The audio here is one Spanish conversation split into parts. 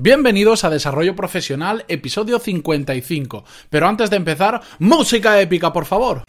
Bienvenidos a Desarrollo Profesional, episodio 55. Pero antes de empezar, música épica, por favor.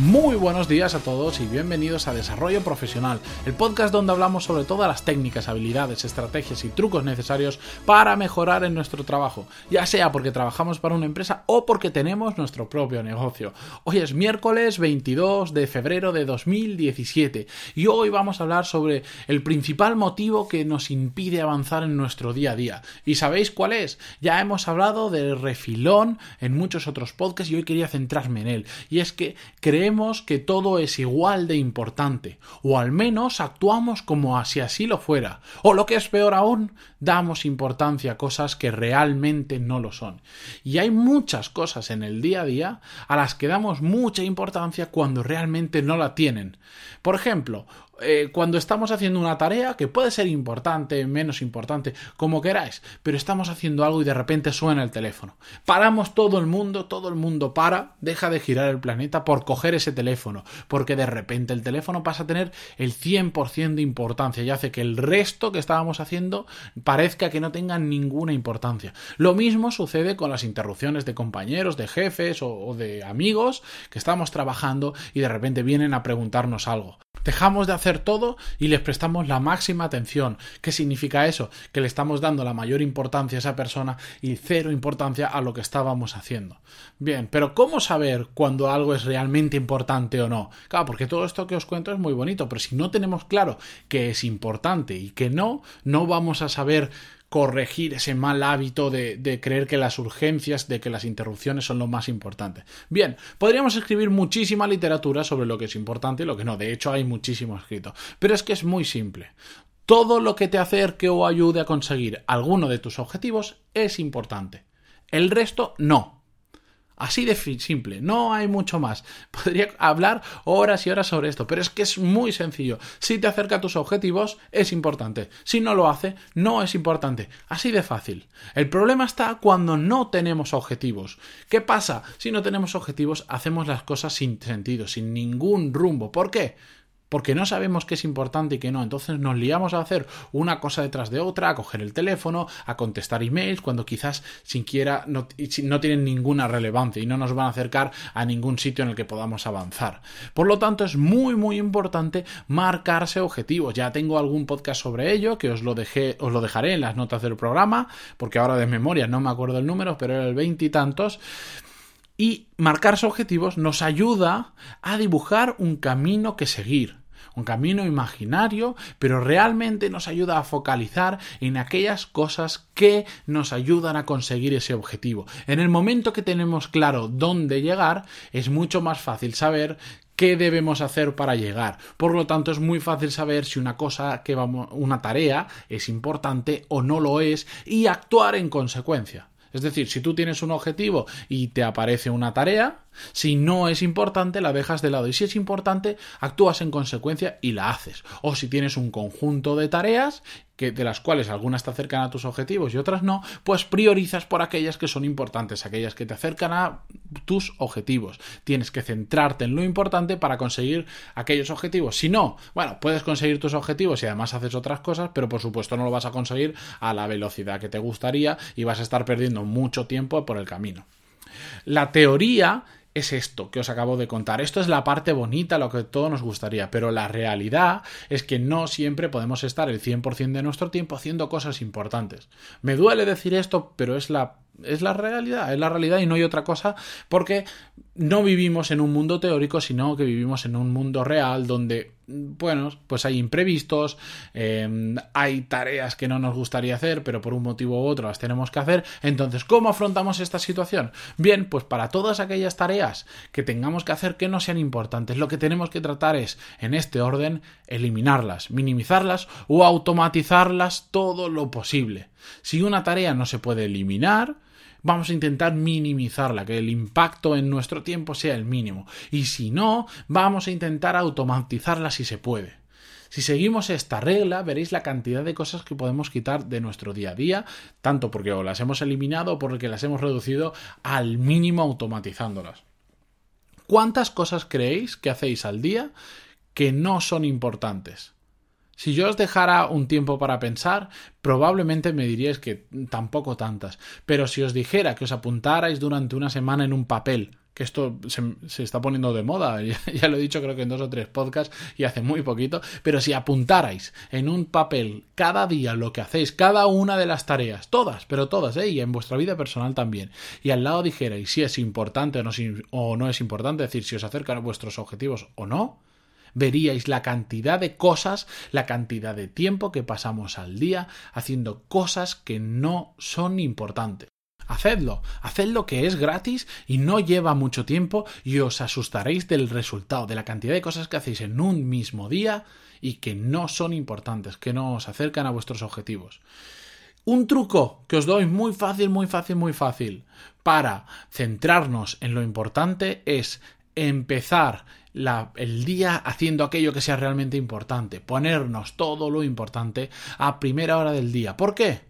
Muy buenos días a todos y bienvenidos a Desarrollo Profesional, el podcast donde hablamos sobre todas las técnicas, habilidades, estrategias y trucos necesarios para mejorar en nuestro trabajo, ya sea porque trabajamos para una empresa o porque tenemos nuestro propio negocio. Hoy es miércoles 22 de febrero de 2017 y hoy vamos a hablar sobre el principal motivo que nos impide avanzar en nuestro día a día. ¿Y sabéis cuál es? Ya hemos hablado del refilón en muchos otros podcasts y hoy quería centrarme en él. Y es que creemos que todo es igual de importante, o al menos actuamos como si así lo fuera, o lo que es peor aún, damos importancia a cosas que realmente no lo son. Y hay muchas cosas en el día a día a las que damos mucha importancia cuando realmente no la tienen. Por ejemplo, eh, cuando estamos haciendo una tarea que puede ser importante, menos importante, como queráis, pero estamos haciendo algo y de repente suena el teléfono. Paramos todo el mundo, todo el mundo para, deja de girar el planeta por coger ese teléfono, porque de repente el teléfono pasa a tener el 100% de importancia y hace que el resto que estábamos haciendo parezca que no tenga ninguna importancia. Lo mismo sucede con las interrupciones de compañeros, de jefes o, o de amigos que estamos trabajando y de repente vienen a preguntarnos algo. Dejamos de hacer todo y les prestamos la máxima atención. ¿Qué significa eso? Que le estamos dando la mayor importancia a esa persona y cero importancia a lo que estábamos haciendo. Bien, pero ¿cómo saber cuando algo es realmente importante o no? Claro, porque todo esto que os cuento es muy bonito, pero si no tenemos claro que es importante y que no, no vamos a saber corregir ese mal hábito de, creer que las urgencias, de que las interrupciones son lo más importante. Bien, podríamos escribir muchísima literatura sobre lo que es importante y lo que no. De hecho, hay muchísimo escrito. Pero es que es muy simple. Todo lo que te acerque o ayude a conseguir alguno de tus objetivos es importante. El resto no. Así de simple, no hay mucho más. Podría hablar horas y horas sobre esto, pero es que es muy sencillo. Si te acerca a tus objetivos, es importante. Si no lo hace, no es importante. Así de fácil. El problema está cuando no tenemos objetivos. ¿Qué pasa? Si no tenemos objetivos, hacemos las cosas sin sentido, sin ningún rumbo. ¿Por qué? Porque no sabemos qué es importante y qué no. Entonces nos liamos a hacer una cosa detrás de otra, a coger el teléfono, a contestar emails, cuando quizás siquiera no, no, tienen ninguna relevancia y no nos van a acercar a ningún sitio en el que podamos avanzar. Por lo tanto, es muy, muy importante marcarse objetivos. Ya tengo algún podcast sobre ello, que os lo, dejé, os lo dejaré en las notas del programa, porque ahora de memoria no me acuerdo el número, pero era el veintitantos. Y marcarse objetivos nos ayuda a dibujar un camino que seguir un camino imaginario, pero realmente nos ayuda a focalizar en aquellas cosas que nos ayudan a conseguir ese objetivo. En el momento que tenemos claro dónde llegar, es mucho más fácil saber qué debemos hacer para llegar. Por lo tanto, es muy fácil saber si una cosa que vamos, una tarea es importante o no lo es y actuar en consecuencia. Es decir, si tú tienes un objetivo y te aparece una tarea, si no es importante, la dejas de lado. Y si es importante, actúas en consecuencia y la haces. O si tienes un conjunto de tareas, que, de las cuales algunas te acercan a tus objetivos y otras no, pues priorizas por aquellas que son importantes, aquellas que te acercan a tus objetivos. Tienes que centrarte en lo importante para conseguir aquellos objetivos. Si no, bueno, puedes conseguir tus objetivos y además haces otras cosas, pero por supuesto no lo vas a conseguir a la velocidad que te gustaría y vas a estar perdiendo mucho tiempo por el camino. La teoría es esto que os acabo de contar. Esto es la parte bonita, lo que todo nos gustaría, pero la realidad es que no siempre podemos estar el 100% de nuestro tiempo haciendo cosas importantes. Me duele decir esto, pero es la es la realidad, es la realidad y no hay otra cosa porque no vivimos en un mundo teórico, sino que vivimos en un mundo real donde, bueno, pues hay imprevistos, em, hay tareas que no nos gustaría hacer, pero por un motivo u otro las tenemos que hacer. Entonces, ¿cómo afrontamos esta situación? Bien, pues para todas aquellas tareas que tengamos que hacer que no sean importantes, lo que tenemos que tratar es, en este orden, eliminarlas, minimizarlas o automatizarlas todo lo posible. Si una tarea no se puede eliminar, vamos a intentar minimizarla, que el impacto en nuestro tiempo sea el mínimo. Y si no, vamos a intentar automatizarla si se puede. Si seguimos esta regla, veréis la cantidad de cosas que podemos quitar de nuestro día a día, tanto porque o las hemos eliminado o porque las hemos reducido al mínimo automatizándolas. ¿Cuántas cosas creéis que hacéis al día que no son importantes? Si yo os dejara un tiempo para pensar, probablemente me diríais que tampoco tantas. Pero si os dijera que os apuntarais durante una semana en un papel, que esto se, está poniendo de moda, ya, lo he dicho creo que en dos o tres podcasts y hace muy poquito, pero si apuntarais en un papel cada día lo que hacéis, cada una de las tareas, todas, pero todas, ¿eh? y en vuestra vida personal también, y al lado dijerais si es importante o no, o no es importante, es decir, si os acercan a vuestros objetivos o no, veríais la cantidad de cosas, la cantidad de tiempo que pasamos al día haciendo cosas que no son importantes. Hacedlo, hacedlo que es gratis y no lleva mucho tiempo y os asustaréis del resultado, de la cantidad de cosas que hacéis en un mismo día y que no son importantes, que no os acercan a vuestros objetivos. Un truco que os doy muy fácil, muy fácil, muy fácil para centrarnos en lo importante es empezar el día haciendo aquello que sea realmente importante, ponernos todo lo importante a primera hora del día. ¿Por qué?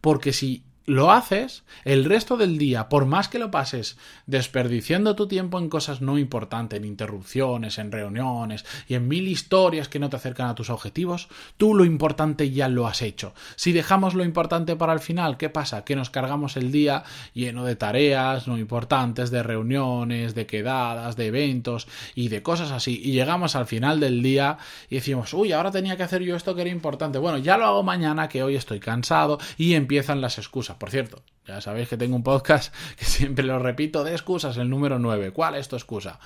Porque si lo haces, el resto del día, por más que lo pases desperdiciando tu tiempo en cosas no importantes, en interrupciones, en reuniones y en mil historias que no te acercan a tus objetivos, tú lo importante ya lo has hecho. Si dejamos lo importante para el final, ¿qué pasa? Que nos cargamos el día lleno de tareas no importantes, de reuniones, de quedadas, de eventos y de cosas así. Y llegamos al final del día y decimos, uy, ahora tenía que hacer yo esto que era importante. Bueno, ya lo hago mañana que hoy estoy cansado y empiezan las excusas. Por cierto, ya sabéis que tengo un podcast que siempre lo repito de excusas, el número 9. ¿Cuál es tu excusa?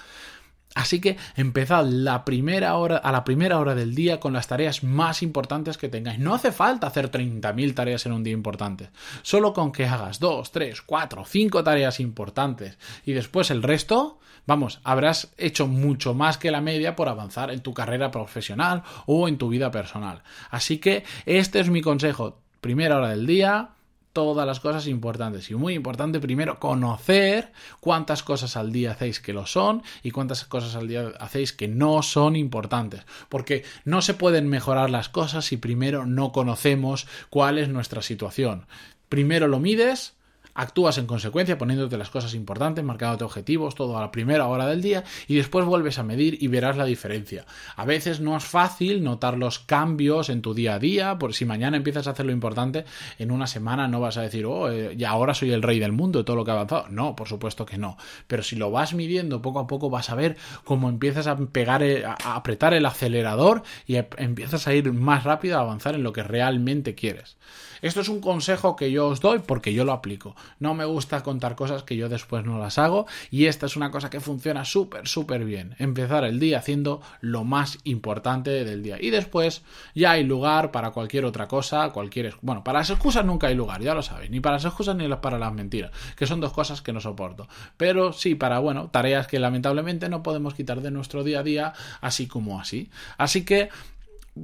Así que empezad la primera hora, a la primera hora del día con las tareas más importantes que tengáis. No hace falta hacer 30.000 tareas en un día importante. Solo con que hagas 2, 3, 4, 5 tareas importantes y después el resto, vamos, habrás hecho mucho más que la media por avanzar en tu carrera profesional o en tu vida personal. Así que este es mi consejo. Primera hora del día, todas las cosas importantes. Y muy importante, primero, conocer cuántas cosas al día hacéis que lo son y cuántas cosas al día hacéis que no son importantes. Porque no se pueden mejorar las cosas si primero no conocemos cuál es nuestra situación. Primero lo mides, actúas en consecuencia poniéndote las cosas importantes, marcándote objetivos, todo a la primera hora del día y después vuelves a medir y verás la diferencia. A veces no es fácil notar los cambios en tu día a día, por si mañana empiezas a hacer lo importante, en una semana no vas a decir, oh, eh, y ahora soy el rey del mundo, todo lo que ha avanzado. No, por supuesto que no. Pero si lo vas midiendo poco a poco vas a ver cómo empiezas a pegar, eh, a apretar el acelerador y em, empiezas a ir más rápido a avanzar en lo que realmente quieres. Esto es un consejo que yo os doy porque yo lo aplico. No me gusta contar cosas que yo después no las hago y esta es una cosa que funciona súper, súper bien. Empezar el día haciendo lo más importante del día y después ya hay lugar para cualquier otra cosa, cualquier... Bueno, para las excusas nunca hay lugar, ya lo sabéis, ni para las excusas ni para las mentiras, que son dos cosas que no soporto. Pero sí para, bueno, tareas que lamentablemente no podemos quitar de nuestro día a día así como así. Así que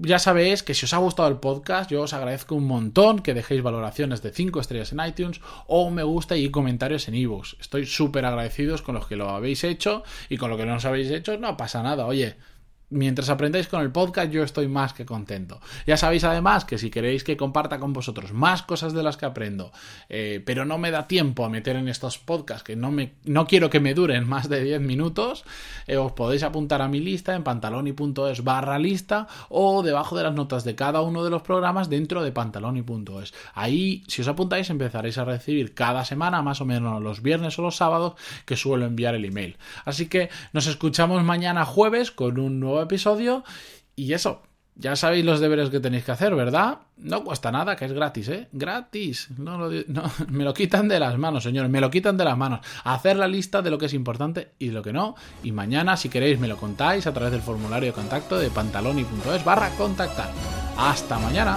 ya sabéis que si os ha gustado el podcast, yo os agradezco un montón que dejéis valoraciones de 5 estrellas en iTunes o me gusta y comentarios en ebooks. Estoy súper agradecidos con los que lo habéis hecho y con lo que no os habéis hecho, no pasa nada. Oye, mientras aprendáis con el podcast yo estoy más que contento. Ya sabéis además que si queréis que comparta con vosotros más cosas de las que aprendo, eh, pero no me da tiempo a meter en estos podcasts que no, me, no quiero que me duren más de 10 minutos, eh, os podéis apuntar a mi lista en pantaloni.es barra lista o debajo de las notas de cada uno de los programas dentro de pantaloni.es. Ahí, si os apuntáis, empezaréis a recibir cada semana, más o menos los viernes o los sábados, que suelo enviar el email. Así que nos escuchamos mañana jueves con un nuevo episodio. Y eso, ya sabéis los deberes que tenéis que hacer, ¿verdad? No cuesta nada, que es gratis, ¿eh? Gratis. No, me lo quitan de las manos, señores, me lo quitan de las manos. Hacer la lista de lo que es importante y de lo que no. Y mañana, si queréis, me lo contáis a través del formulario de contacto de pantaloni.es barra contactar. Hasta mañana.